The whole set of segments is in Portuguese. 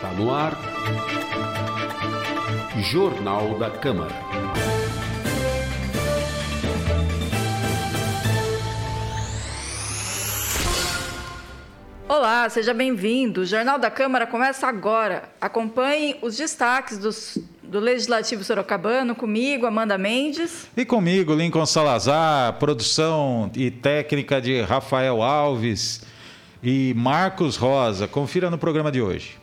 Está no ar. Jornal da Câmara. Olá, seja bem-vindo. O Jornal da Câmara começa agora. Acompanhe os destaques dos, do Legislativo Sorocabano comigo, Amanda Mendes. E comigo, Lincoln Salazar, produção e técnica de Rafael Alves e Marcos Rosa. Confira no programa de hoje.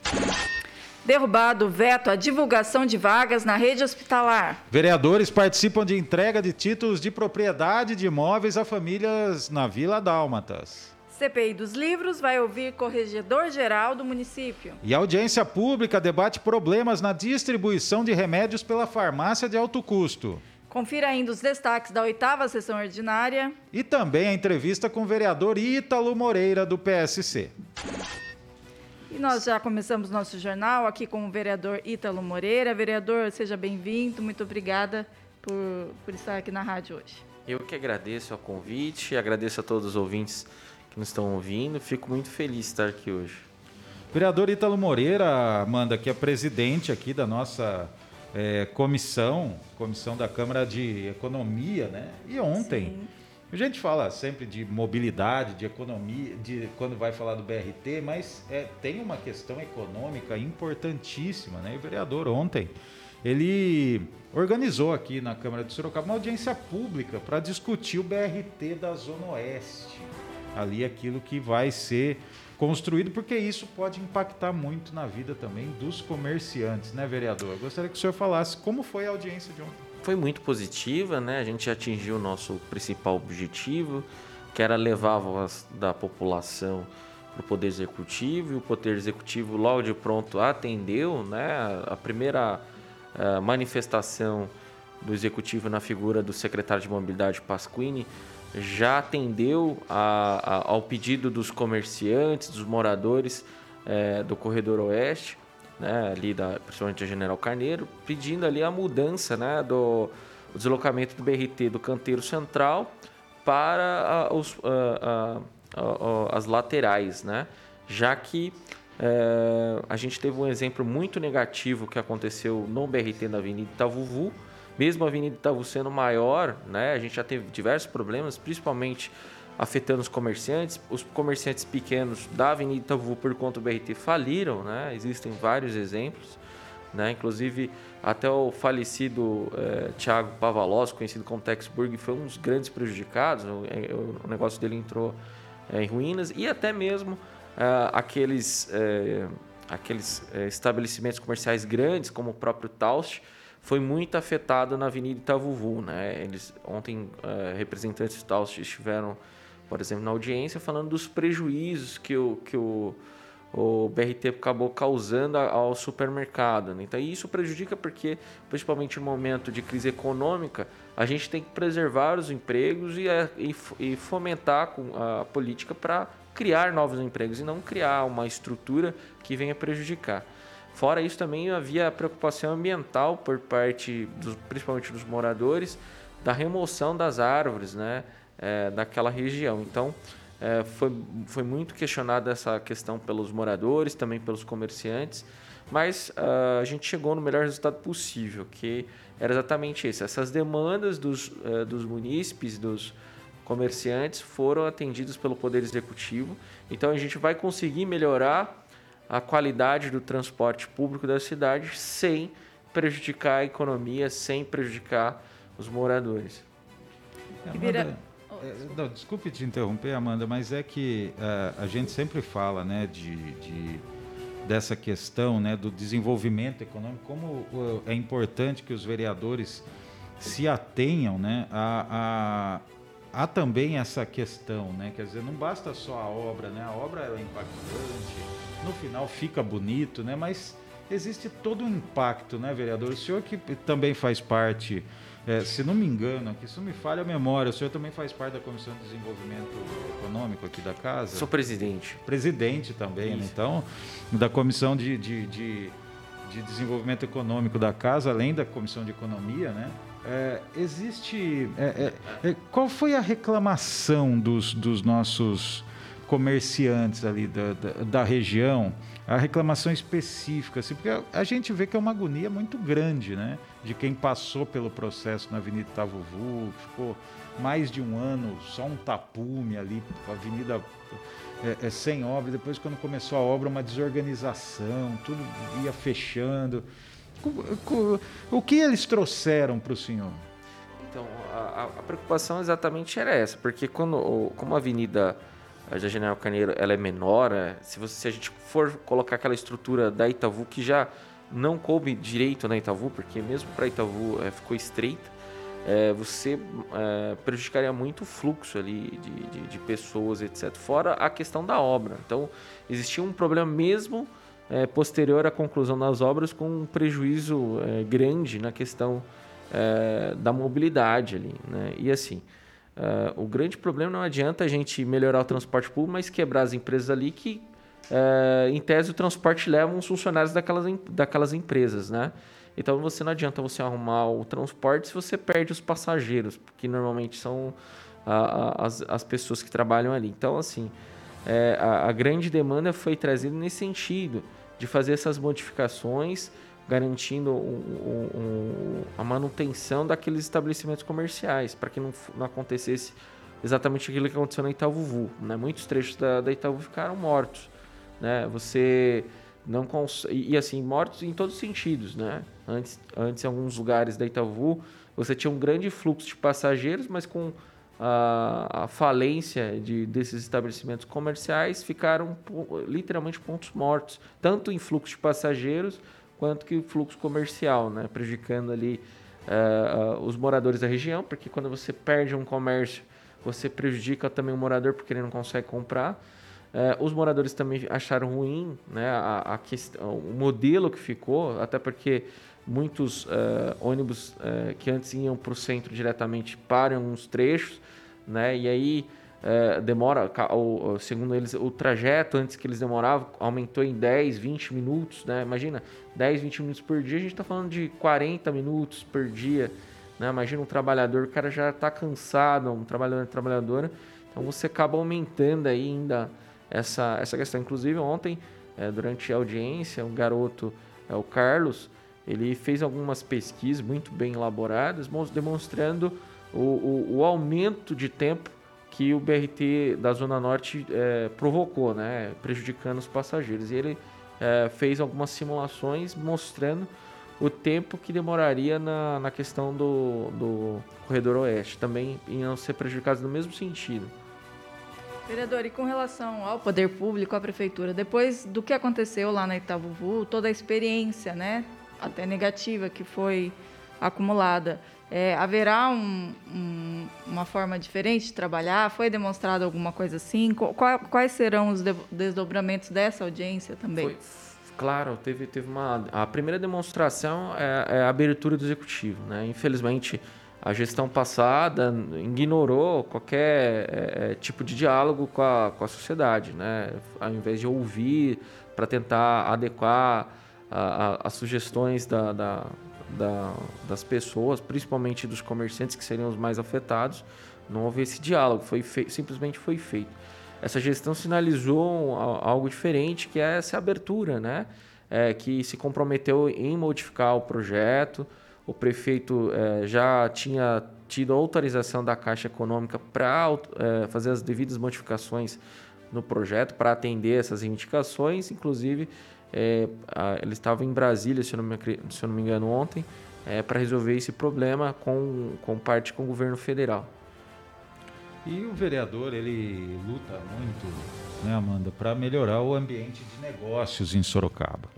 Derrubado o veto à divulgação de vagas na rede hospitalar. Vereadores participam de entrega de títulos de propriedade de imóveis a famílias na Vila Dálmatas. CPI dos Livros vai ouvir corregedor-geral do município. E a audiência pública debate problemas na distribuição de remédios pela farmácia de alto custo. Confira ainda os destaques da oitava sessão ordinária. E também a entrevista com o vereador Ítalo Moreira, do PSC. E nós já começamos nosso jornal aqui com o vereador Ítalo Moreira. Vereador, seja bem-vindo. Muito obrigada por, por estar aqui na rádio hoje. Eu que agradeço o convite, agradeço a todos os ouvintes que nos estão ouvindo. Fico muito feliz de estar aqui hoje. Vereador Ítalo Moreira, Amanda, que é presidente aqui da nossa é, comissão, comissão da Câmara de Economia, né? E ontem, Sim. A gente fala sempre de mobilidade, de economia, de quando vai falar do BRT, mas é, tem uma questão econômica importantíssima, né? E o vereador ontem, ele organizou aqui na Câmara de Sorocaba uma audiência pública para discutir o BRT da Zona Oeste. Ali aquilo que vai ser construído, porque isso pode impactar muito na vida também dos comerciantes, né, vereador? Eu gostaria que o senhor falasse como foi a audiência de ontem. Foi muito positiva, né? A gente atingiu o nosso principal objetivo, que era levar a voz da população para o Poder Executivo, e o Poder Executivo logo de pronto atendeu, né? A primeira uh, manifestação do Executivo na figura do secretário de Mobilidade Pasquini já atendeu a, a, ao pedido dos comerciantes, dos moradores é, do Corredor Oeste, né, ali da, principalmente a General Carneiro, pedindo ali a mudança né, do deslocamento do BRT do canteiro central para a, os, a, as laterais, né, já que é, a gente teve um exemplo muito negativo que aconteceu no BRT da Avenida Itavuvu, mesmo a Avenida Itaú sendo maior, né, a gente já teve diversos problemas, principalmente afetando os comerciantes. Os comerciantes pequenos da Avenida Itaú por conta do BRT faliram, né? Existem vários exemplos, né? Inclusive até o falecido é, Thiago Pavalos, conhecido como Texburg, foi um dos grandes prejudicados. O, é, o negócio dele entrou é, em ruínas e até mesmo aqueles aqueles estabelecimentos comerciais grandes, como o próprio Taust, foi muito afetado na Avenida Itavuvu, né? Eles ontem representantes tal estiveram, por exemplo, na audiência falando dos prejuízos que o que o, o BRT acabou causando ao supermercado. Né? Então isso prejudica porque, principalmente no momento de crise econômica, a gente tem que preservar os empregos e, eh, e, e fomentar a política para criar novos empregos e não criar uma estrutura que venha prejudicar. Fora isso, também havia preocupação ambiental por parte, dos, principalmente dos moradores, da remoção das árvores né, é, daquela região. Então, é, foi, foi muito questionada essa questão pelos moradores, também pelos comerciantes, mas uh, a gente chegou no melhor resultado possível, que era exatamente isso. Essas demandas dos, uh, dos munícipes, dos comerciantes, foram atendidas pelo Poder Executivo. Então, a gente vai conseguir melhorar a qualidade do transporte público da cidade sem prejudicar a economia, sem prejudicar os moradores. Amanda, é, não, desculpe te interromper, Amanda, mas é que uh, a gente sempre fala né, de, de, dessa questão né, do desenvolvimento econômico, como uh, é importante que os vereadores se atenham né, a, a, a, também essa questão, né? Quer dizer, não basta só a obra, né? A obra é impactante, no final fica bonito, né? Mas existe todo um impacto, né, vereador? O senhor que também faz parte, é, se não me engano, aqui se não me falha a memória, o senhor também faz parte da Comissão de Desenvolvimento Econômico aqui da casa? Sou presidente. Presidente também, né? Então, da Comissão de, de, de, de, Desenvolvimento Econômico da casa, além da Comissão de Economia, né? É, existe. É, é, é qual foi a reclamação dos, dos nossos comerciantes ali da, da, da região a reclamação específica, assim, porque a gente vê que é uma agonia muito grande, né? De quem passou pelo processo na Avenida Itavuvu, ficou mais de um ano, só um tapume ali, a avenida é, é, sem obra, depois quando começou a obra, uma desorganização, tudo ia fechando. O, que eles trouxeram para o senhor? Então, a, a, preocupação exatamente era essa, porque quando, como a avenida a General Caneiro ela é menor, é, se, você, se a gente for colocar aquela estrutura da Itavu que já não coube direito na Itavu, porque mesmo para Itavu é, ficou estreita, é, você é, prejudicaria muito o fluxo ali de, de, de, pessoas, etc. Fora a questão da obra. Então, existia um problema mesmo é, posterior à conclusão das obras com um prejuízo é, grande na questão da mobilidade ali. Né? E assim, é, o grande problema não adianta a gente melhorar o transporte público, mas quebrar as empresas ali que, em tese, o transporte leva os funcionários daquelas, daquelas empresas, né? Então você não adianta você arrumar o transporte se você perde os passageiros, que normalmente são as, as pessoas que trabalham ali. Então, assim, é, a, a, grande demanda foi trazida nesse sentido, de fazer essas modificações, garantindo um, um, a manutenção daqueles estabelecimentos comerciais, para que não, não acontecesse exatamente aquilo que aconteceu na Itaúvu. Né? Muitos trechos da, da Itaúvu ficaram mortos. Né? Você não cons... e, assim, mortos em todos os sentidos, né? Antes, antes, em alguns lugares da Itaú, você tinha um grande fluxo de passageiros, mas com a, a falência de, desses estabelecimentos comerciais, ficaram literalmente pontos mortos, tanto em fluxo de passageiros quanto que fluxo comercial, né? prejudicando ali uh, uh, os moradores da região, porque quando você perde um comércio, você prejudica também o morador porque ele não consegue comprar. Uh, os moradores também acharam ruim né, a, a questão, o modelo que ficou, até porque muitos ônibus que antes iam para o centro diretamente param uns trechos, né? E aí uh, demora, o, segundo eles, o trajeto antes que eles demoravam aumentou em 10, 20 minutos, né? Imagina, 10, 20 minutos por dia, a gente está falando de 40 minutos por dia, né? Imagina um trabalhador, o cara já está cansado, um trabalhador, trabalhadora, então você acaba aumentando ainda essa, essa questão. Inclusive ontem, durante a audiência, um garoto, é o Carlos, ele fez algumas pesquisas muito bem elaboradas, demonstrando o, o, o aumento de tempo que o BRT da Zona Norte é, provocou, né, prejudicando os passageiros. E ele é, fez algumas simulações mostrando o tempo que demoraria na, na questão do, do corredor oeste, também iam ser prejudicados no mesmo sentido. Vereador, e com relação ao poder público, à prefeitura, depois do que aconteceu lá na Itavuvu, toda a experiência, né, até negativa que foi acumulada. É, haverá um, um, uma forma diferente de trabalhar? Foi demonstrado alguma coisa assim? Qual, quais serão os desdobramentos dessa audiência também? Foi, claro, teve, teve uma. A primeira demonstração é, é a abertura do executivo. Né? Infelizmente, a gestão passada ignorou qualquer é, é tipo de diálogo com a, com a sociedade, né? ao invés de ouvir para tentar adequar as sugestões da, da, da, das pessoas, principalmente dos comerciantes que seriam os mais afetados, não houve esse diálogo, foi simplesmente foi feito. Essa gestão sinalizou algo diferente, que é essa abertura, né? É, que se comprometeu em modificar o projeto. O prefeito é, já tinha tido autorização da Caixa Econômica para é, fazer as devidas modificações no projeto, para atender essas indicações, inclusive é, a, ele estava em Brasília, se eu não me, se eu não me engano, ontem, é, para resolver esse problema com, com parte com o governo federal. E o vereador, ele luta muito, né, Amanda, para melhorar o ambiente de negócios em Sorocaba.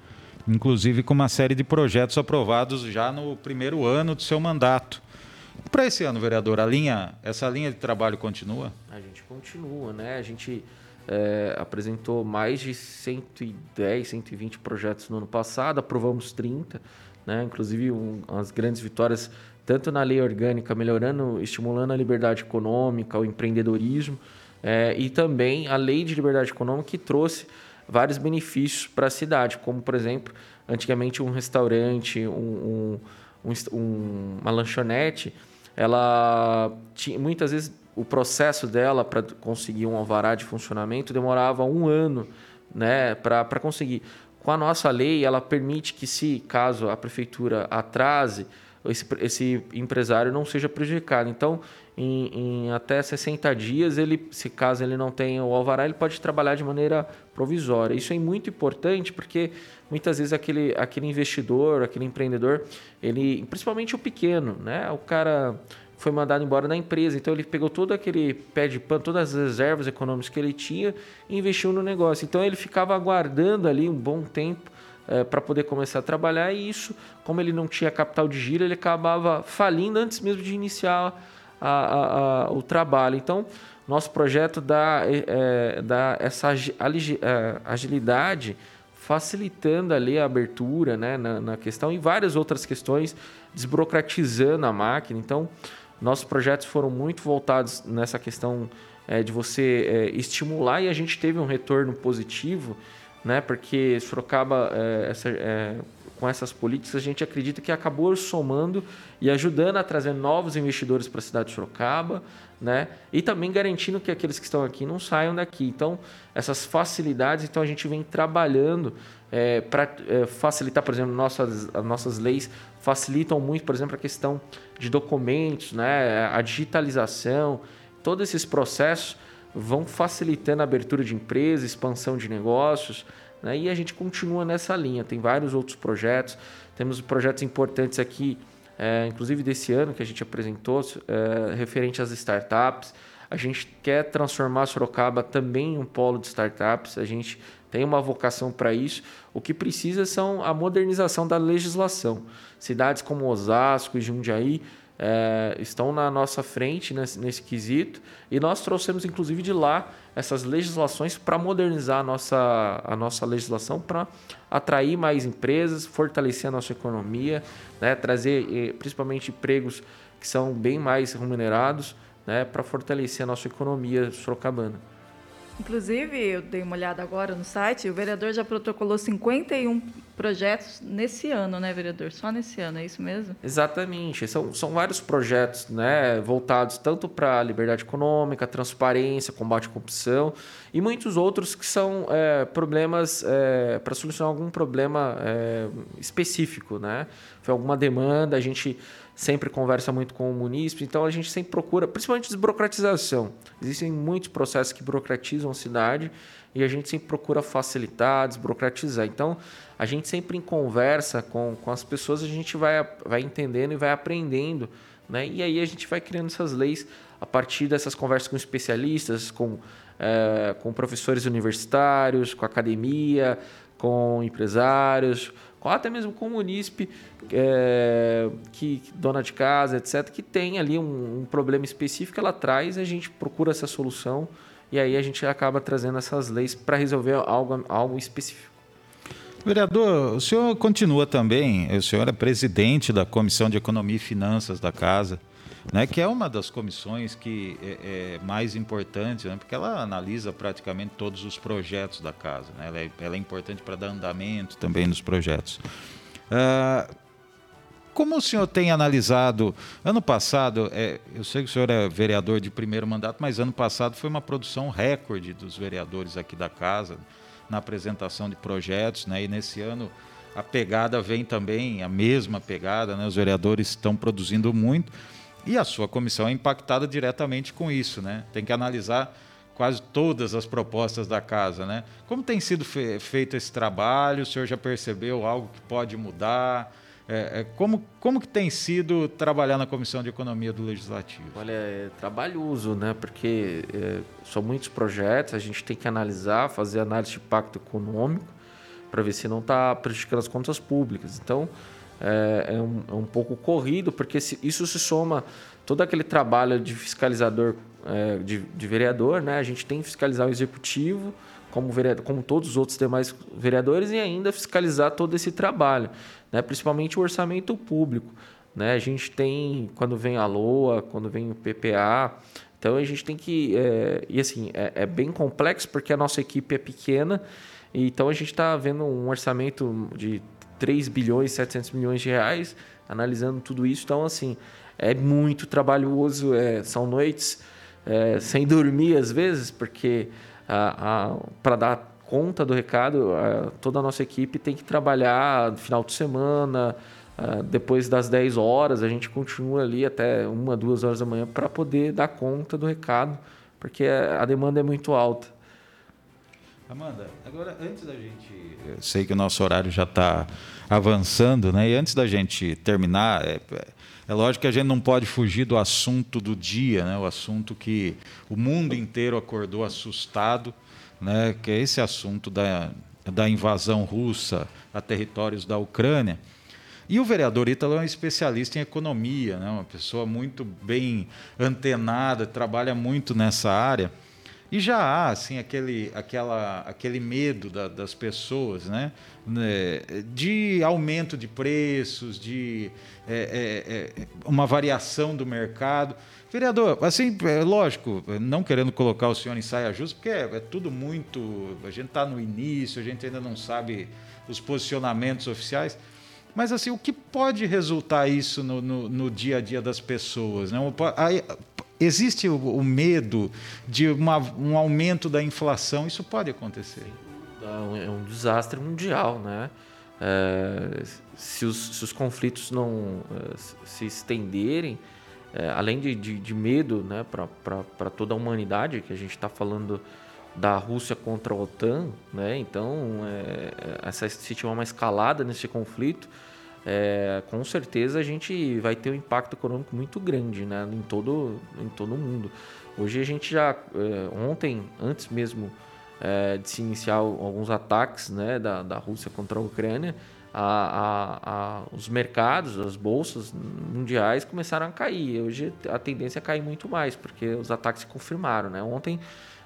Inclusive com uma série de projetos aprovados já no primeiro ano do seu mandato. Para esse ano, vereador, a linha, essa linha de trabalho continua? A gente continua, né? A gente é, apresentou mais de 110, 120 projetos no ano passado, aprovamos 30, né? inclusive um, as grandes vitórias tanto na lei orgânica, melhorando, estimulando a liberdade econômica, o empreendedorismo, é, e também a lei de liberdade econômica que trouxe vários benefícios para a cidade, como, por exemplo, antigamente um restaurante, um, um, uma lanchonete, ela tinha, muitas vezes o processo dela para conseguir um alvará de funcionamento demorava um ano né, para conseguir. Com a nossa lei, ela permite que, se caso a prefeitura atrase, esse, esse empresário não seja prejudicado. Então, em, em, até 60 dias, ele, se caso ele não tenha o alvará, ele pode trabalhar de maneira provisória. Isso é muito importante porque muitas vezes aquele, aquele investidor, aquele empreendedor, ele, principalmente o pequeno, né? O cara foi mandado embora da empresa, então ele pegou todo aquele pé de pano, todas as reservas econômicas que ele tinha e investiu no negócio. Então ele ficava aguardando ali um bom tempo é, para poder começar a trabalhar e isso, como ele não tinha capital de giro, ele acabava falindo antes mesmo de iniciar a, a, a, o trabalho. Então, nosso projeto dá, é, dá essa agilidade, facilitando ali a abertura né, na, na, questão e várias outras questões, desburocratizando a máquina. Então, nossos projetos foram muito voltados nessa questão é, de você é, estimular e a gente teve um retorno positivo, né, porque Sorocaba, é, essa, é, com essas políticas, a gente acredita que acabou somando e ajudando a trazer novos investidores para a cidade de Sorocaba, né? E também garantindo que aqueles que estão aqui não saiam daqui. Então, essas facilidades, então a gente vem trabalhando é, para é, facilitar, por exemplo, nossas, as nossas leis facilitam muito, por exemplo, a questão de documentos, né? A digitalização, todos esses processos vão facilitando a abertura de empresas, expansão de negócios, né? E a gente continua nessa linha. Tem vários outros projetos. Temos projetos importantes aqui, é, inclusive desse ano que a gente apresentou, é, referente às startups. A gente quer transformar Sorocaba também em um polo de startups. A gente tem uma vocação para isso. O que precisa são a modernização da legislação. Cidades como Osasco e Jundiaí é, estão na nossa frente nesse, nesse, quesito. E nós trouxemos inclusive de lá essas legislações para modernizar a nossa, a nossa legislação para atrair mais empresas, fortalecer a nossa economia, né, trazer eh, principalmente empregos que são bem mais remunerados né, para fortalecer a nossa economia sorocabana. Inclusive, eu dei uma olhada agora no site, o vereador já protocolou 51 projetos nesse ano, né, vereador? Só nesse ano, é isso mesmo? Exatamente. São, são vários projetos né, voltados tanto para liberdade econômica, transparência, combate à corrupção e muitos outros que são é, problemas é, para solucionar algum problema é, específico, né? Foi alguma demanda, a gente sempre conversa muito com o munícipe, então a gente sempre procura, principalmente desburocratização. Existem muitos processos que burocratizam a cidade e a gente sempre procura facilitar, desburocratizar. Então, a gente sempre em conversa com, com as pessoas, a gente vai, vai entendendo e vai aprendendo, né? E aí a gente vai criando essas leis a partir dessas conversas com especialistas, com, é, com professores universitários, com academia, com empresários, até mesmo com o munícipe, é, que, dona de casa, etc., que tem ali um, um problema específico, ela traz, a gente procura essa solução e aí a gente acaba trazendo essas leis para resolver algo, algo específico. Vereador, o senhor continua também, o senhor é presidente da Comissão de Economia e Finanças da Casa né, que é uma das comissões que é, é mais importante, né, porque ela analisa praticamente todos os projetos da casa. Né, ela, é, ela é importante para dar andamento também nos projetos. Uh, como o senhor tem analisado? Ano passado, é, eu sei que o senhor é vereador de primeiro mandato, mas ano passado foi uma produção recorde dos vereadores aqui da casa na apresentação de projetos, né? E nesse ano a pegada vem também a mesma pegada, né? Os vereadores estão produzindo muito. E a sua comissão é impactada diretamente com isso, né? Tem que analisar quase todas as propostas da casa, né? Como tem sido fe feito esse trabalho? O senhor já percebeu algo que pode mudar? É, é, como, como que tem sido trabalhar na Comissão de Economia do Legislativo? Olha, é trabalhoso, né? Porque é, são muitos projetos, a gente tem que analisar, fazer análise de impacto econômico para ver se não está prejudicando as contas públicas. Então, é, é, um, é um pouco corrido, porque se, isso se soma todo aquele trabalho de fiscalizador, é, de, de, vereador, né? A gente tem que fiscalizar o executivo, como, vereador, como todos os outros demais vereadores, e ainda fiscalizar todo esse trabalho, né? principalmente o orçamento público. Né? A gente tem, quando vem a LOA, quando vem o PPA, então a gente tem que. É, e assim, é, é, bem complexo porque a nossa equipe é pequena, então a gente está vendo um orçamento de 3 bilhões, 700 milhões de reais, analisando tudo isso. Então, assim, é muito trabalhoso, é, são noites é, sem dormir às vezes, porque para dar conta do recado. toda a nossa equipe tem que trabalhar no final de semana, depois das 10 horas, a gente continua ali até uma, duas horas da manhã para poder dar conta do recado, porque a demanda é muito alta. Amanda, agora antes da gente. Eu sei que o nosso horário já está avançando, né? E antes da gente terminar, é, é, lógico que a gente não pode fugir do assunto do dia, né? O assunto que o mundo inteiro acordou assustado, né? Que é esse assunto da, da invasão russa a territórios da Ucrânia. E o vereador Ítalo é um especialista em economia, né? uma pessoa muito bem antenada, trabalha muito nessa área. E já há assim aquele, aquela, aquele medo da, das pessoas, né? né? de aumento de preços, de é, é, é, uma variação do mercado. Vereador, assim, é lógico, não querendo colocar o senhor em saia justa, porque é, é tudo muito. A gente está no início, a gente ainda não sabe os posicionamentos oficiais. Mas assim, o que pode resultar isso no, no, no dia a dia das pessoas? Né? Existe o, o medo de uma, um aumento da inflação? Isso pode acontecer? É um desastre mundial, né? É, se, os, se, os, conflitos não é, se estenderem, é, além de, de, de, medo né, para toda a humanidade, que a gente está falando da Rússia contra a OTAN, né? então é, essa, se tiver uma escalada nesse conflito, é, com certeza a gente vai ter um impacto econômico muito grande né, em, todo, em todo o mundo. Hoje a gente já, é, ontem, antes mesmo é, de se iniciar alguns ataques né, da, da Rússia contra a Ucrânia, a, a, a, os mercados, as bolsas mundiais começaram a cair. Hoje a tendência é cair muito mais, porque os ataques se confirmaram. Né? Ontem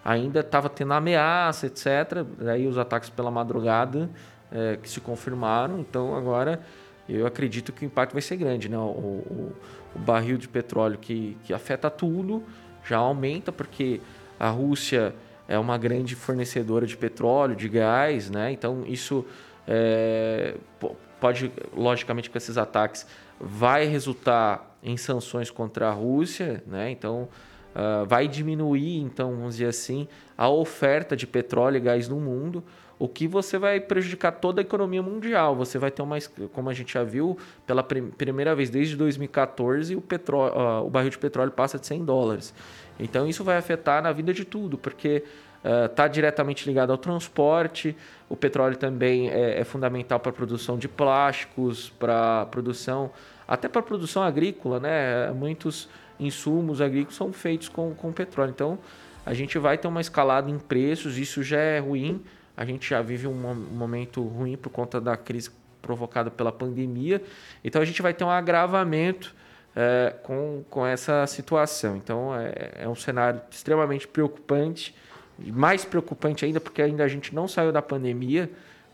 ainda estava tendo ameaça, etc. Aí os ataques pela madrugada é, que se confirmaram. Então agora eu acredito que o impacto vai ser grande. Né? O, o, o barril de petróleo que, que afeta tudo já aumenta, porque a Rússia é uma grande fornecedora de petróleo, de gás, né? então isso é, pode, logicamente, com esses ataques, vai resultar em sanções contra a Rússia, né? então uh, vai diminuir, então, vamos dizer assim, a oferta de petróleo e gás no mundo o que você vai prejudicar toda a economia mundial. Você vai ter uma, como a gente já viu, pela primeira vez desde 2014, o, petróleo, uh, o barril de petróleo passa de 100 dólares. Então isso vai afetar na vida de tudo, porque está uh, diretamente ligado ao transporte. O petróleo também é, é fundamental para a produção de plásticos, para produção, até para a produção agrícola, né? Muitos insumos agrícolas são feitos com, com petróleo. Então a gente vai ter uma escalada em preços, isso já é ruim a gente já vive um momento ruim por conta da crise provocada pela pandemia. Então a gente vai ter um agravamento é, com, com essa situação. Então é, é, um cenário extremamente preocupante, mais preocupante ainda porque ainda a gente não saiu da pandemia,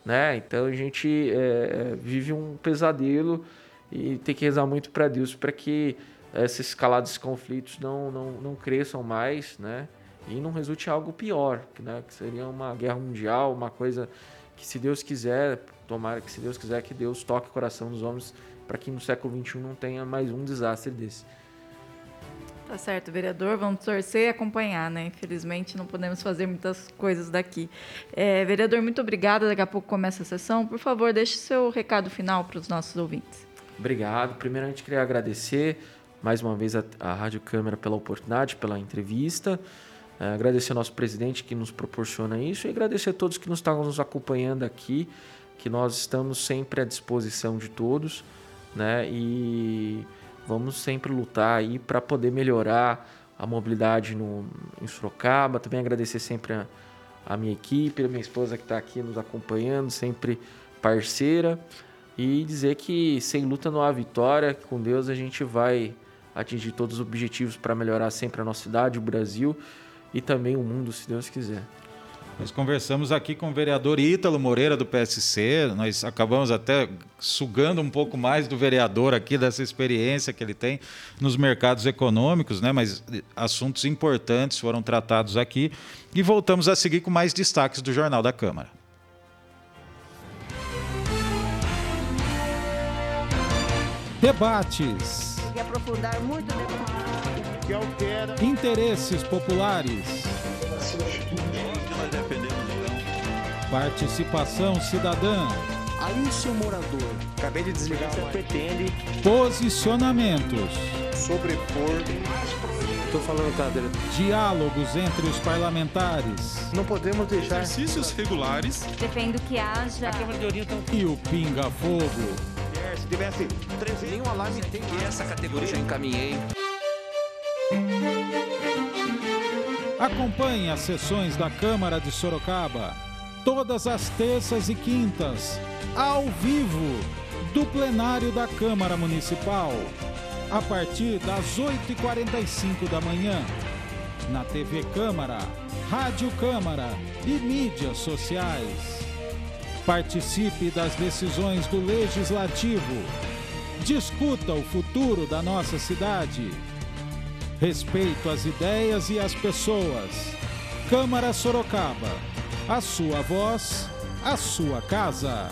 né? Então a gente é, vive um pesadelo e tem que rezar muito para Deus para que esses escalados conflitos não, não, não cresçam mais, né? E não resulte algo pior, né? que seria uma guerra mundial, uma coisa que se Deus quiser, tomara que se Deus quiser que Deus toque o coração dos homens para que no século XXI não tenha mais um desastre desse. Tá certo, vereador, vamos torcer e acompanhar, né? Infelizmente não podemos fazer muitas coisas daqui. É, vereador, muito obrigada. Daqui a pouco começa a sessão. Por favor, deixe seu recado final para os nossos ouvintes. Obrigado. Primeiramente, queria agradecer mais uma vez a, a Rádio Câmara pela oportunidade, pela entrevista. É, agradecer ao nosso presidente que nos proporciona isso e agradecer a todos que nos estão nos acompanhando aqui, que nós estamos sempre à disposição de todos, né? E vamos sempre lutar aí para poder melhorar a mobilidade no, em Sorocaba. Também agradecer sempre a, a minha equipe, a minha esposa que está aqui nos acompanhando, sempre parceira. E dizer que sem luta não há vitória, que com Deus a gente vai atingir todos os objetivos para melhorar sempre a nossa cidade, o Brasil e também o mundo, se Deus quiser. Nós conversamos aqui com o vereador Ítalo Moreira do PSC. Nós acabamos até sugando um pouco mais do vereador aqui dessa experiência que ele tem nos mercados econômicos, né? Mas assuntos importantes foram tratados aqui e voltamos a seguir com mais destaques do Jornal da Câmara. Debates. E aprofundar muito debate que altera interesses populares. Participação cidadã. Aí, seu morador, acabei de desligar. Você pretende Posicionamentos. Sobrepor. Tô falando cadeira. Diálogos entre os parlamentares. Não podemos deixar. Exercícios regulares. Defendo que haja. E o Pinga Fogo. Se tivesse três Nenhum alarme tem E essa categoria já encaminhei. Acompanhe as sessões da Câmara de Sorocaba. Todas as terças e quintas. Ao vivo. Do plenário da Câmara Municipal. A partir das 8h45 da manhã. Na TV Câmara, Rádio Câmara e mídias sociais. Participe das decisões do Legislativo. Discuta o futuro da nossa cidade. Respeito às ideias e às pessoas. Câmara Sorocaba. A sua voz, a sua casa.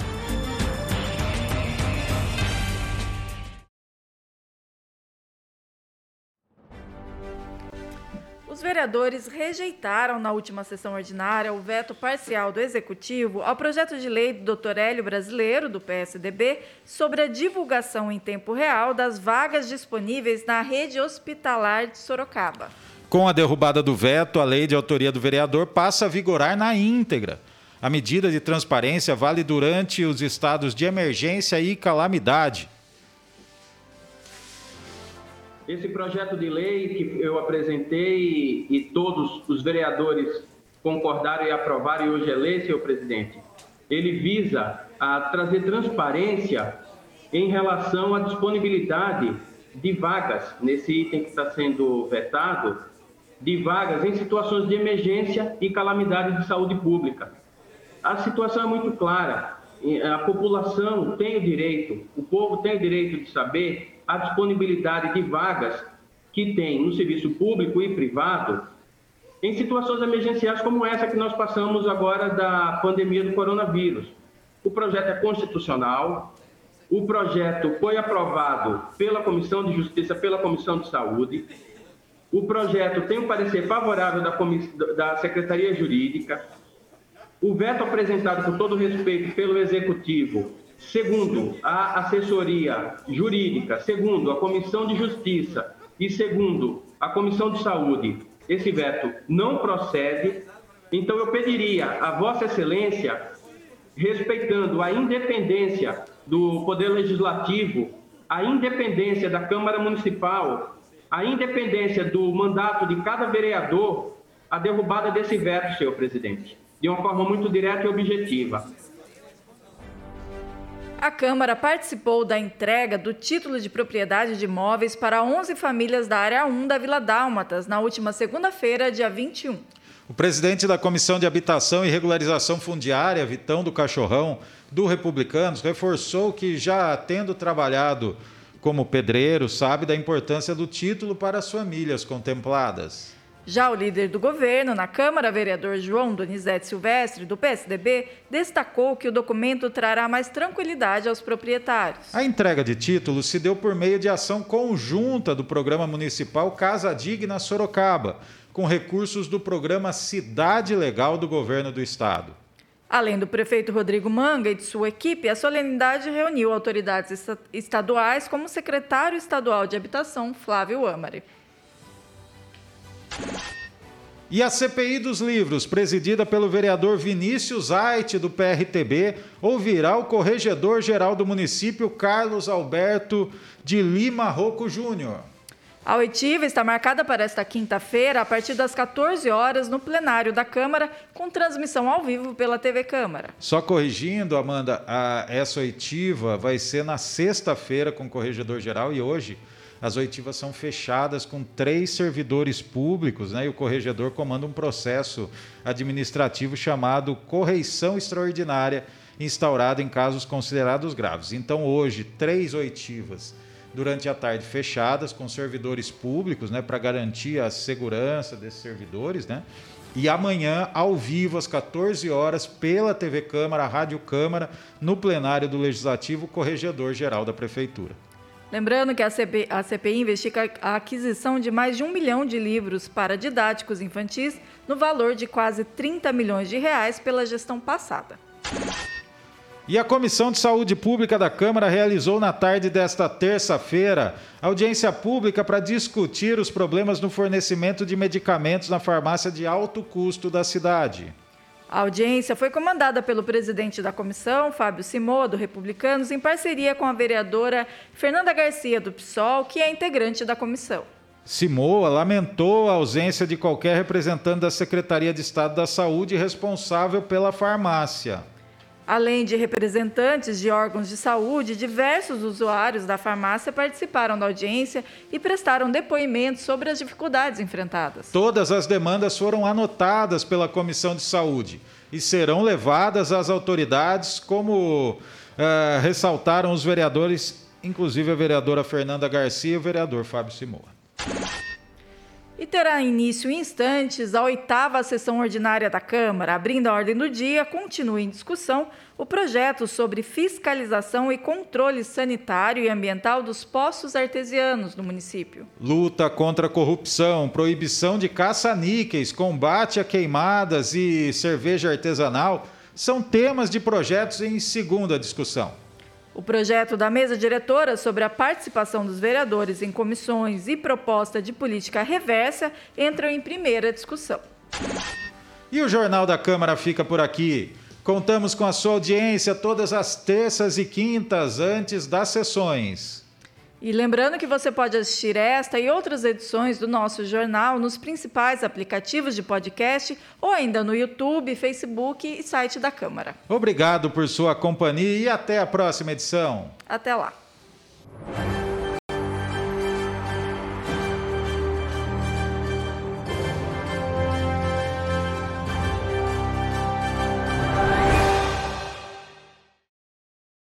Os vereadores rejeitaram na última sessão ordinária o veto parcial do Executivo ao projeto de lei do Dr. Hélio Brasileiro, do PSDB, sobre a divulgação em tempo real das vagas disponíveis na rede hospitalar de Sorocaba. Com a derrubada do veto, a lei de autoria do vereador passa a vigorar na íntegra. A medida de transparência vale durante os estados de emergência e calamidade. Esse projeto de lei que eu apresentei e todos os vereadores concordaram e aprovaram e hoje é lei, senhor presidente, ele visa a trazer transparência em relação à disponibilidade de vagas, nesse item que está sendo vetado, de vagas em situações de emergência e calamidade de saúde pública. A situação é muito clara. A população tem o direito, o povo tem o direito de saber a disponibilidade de vagas que tem no serviço público e privado em situações emergenciais como essa que nós passamos agora da pandemia do coronavírus. O projeto é constitucional, o projeto foi aprovado pela Comissão de Justiça, pela Comissão de Saúde, o projeto tem um parecer favorável da, da Secretaria Jurídica, o veto apresentado, com todo respeito, pelo Executivo Segundo, a assessoria jurídica. Segundo, a Comissão de Justiça. E segundo, a Comissão de Saúde. Esse veto não procede. Então, eu pediria a Vossa Excelência, respeitando a independência do Poder Legislativo, a independência da Câmara Municipal, a independência do mandato de cada vereador, a derrubada desse veto, senhor presidente, de uma forma muito direta e objetiva. A Câmara participou da entrega do título de propriedade de imóveis para 11 famílias da área 1 da Vila Dálmatas na última segunda-feira, dia 21. O presidente da Comissão de Habitação e Regularização Fundiária, Vitão do Cachorrão, do Republicanos, reforçou que, já tendo trabalhado como pedreiro, sabe da importância do título para as famílias contempladas. Já o líder do governo na Câmara, vereador João Donizete Silvestre, do PSDB, destacou que o documento trará mais tranquilidade aos proprietários. A entrega de títulos se deu por meio de ação conjunta do Programa Municipal Casa Digna Sorocaba, com recursos do programa Cidade Legal do Governo do Estado. Além do prefeito Rodrigo Manga e de sua equipe, a solenidade reuniu autoridades estaduais como o secretário estadual de Habitação, Flávio Amari. E a CPI dos livros, presidida pelo vereador Vinícius Ait, do PRTB, ouvirá o corregedor-geral do município, Carlos Alberto de Lima Rocco Júnior. A oitiva está marcada para esta quinta-feira, a partir das 14 horas, no plenário da Câmara, com transmissão ao vivo pela TV Câmara. Só corrigindo, Amanda, a, essa oitiva vai ser na sexta-feira com o corregedor-geral e hoje as oitivas são fechadas com três servidores públicos, né? E o corregedor comanda um processo administrativo chamado correição extraordinária, instaurado em casos considerados graves. Então, hoje, três oitivas durante a tarde fechadas com servidores públicos, né, para garantir a segurança desses servidores, né? E amanhã, ao vivo, às 14 horas, pela TV Câmara, Rádio Câmara, no plenário do Legislativo, o Corregedor Geral da Prefeitura. Lembrando que a, a CPI investiga a aquisição de mais de um milhão de livros para didáticos infantis no valor de quase 30 milhões de reais pela gestão passada. E a Comissão de Saúde Pública da Câmara realizou na tarde desta terça-feira audiência pública para discutir os problemas no fornecimento de medicamentos na farmácia de alto custo da cidade. A audiência foi comandada pelo presidente da comissão, Fábio Simô, do Republicanos, em parceria com a vereadora Fernanda Garcia, do PSOL, que é integrante da comissão. Simoa lamentou a ausência de qualquer representante da Secretaria de Estado da Saúde responsável pela farmácia. Além de representantes de órgãos de saúde, diversos usuários da farmácia participaram da audiência e prestaram depoimentos sobre as dificuldades enfrentadas. Todas as demandas foram anotadas pela Comissão de Saúde e serão levadas às autoridades, como uh, ressaltaram os vereadores, inclusive a vereadora Fernanda Garcia e o vereador Fábio Simoa. E terá início em instantes a oitava sessão ordinária da Câmara. Abrindo a ordem do dia, continua em discussão o projeto sobre fiscalização e controle sanitário e ambiental dos poços artesianos no município. Luta contra a corrupção, proibição de caça-níqueis, combate a queimadas e cerveja artesanal são temas de projetos em segunda discussão. O projeto da mesa diretora sobre a participação dos vereadores em comissões e proposta de política reversa entram em primeira discussão. E o Jornal da Câmara fica por aqui. Contamos com a sua audiência todas as terças e quintas antes das sessões. E lembrando que você pode assistir esta e outras edições do nosso jornal nos principais aplicativos de podcast ou ainda no YouTube, Facebook e site da Câmara. Obrigado por sua companhia e até a próxima edição. Até lá.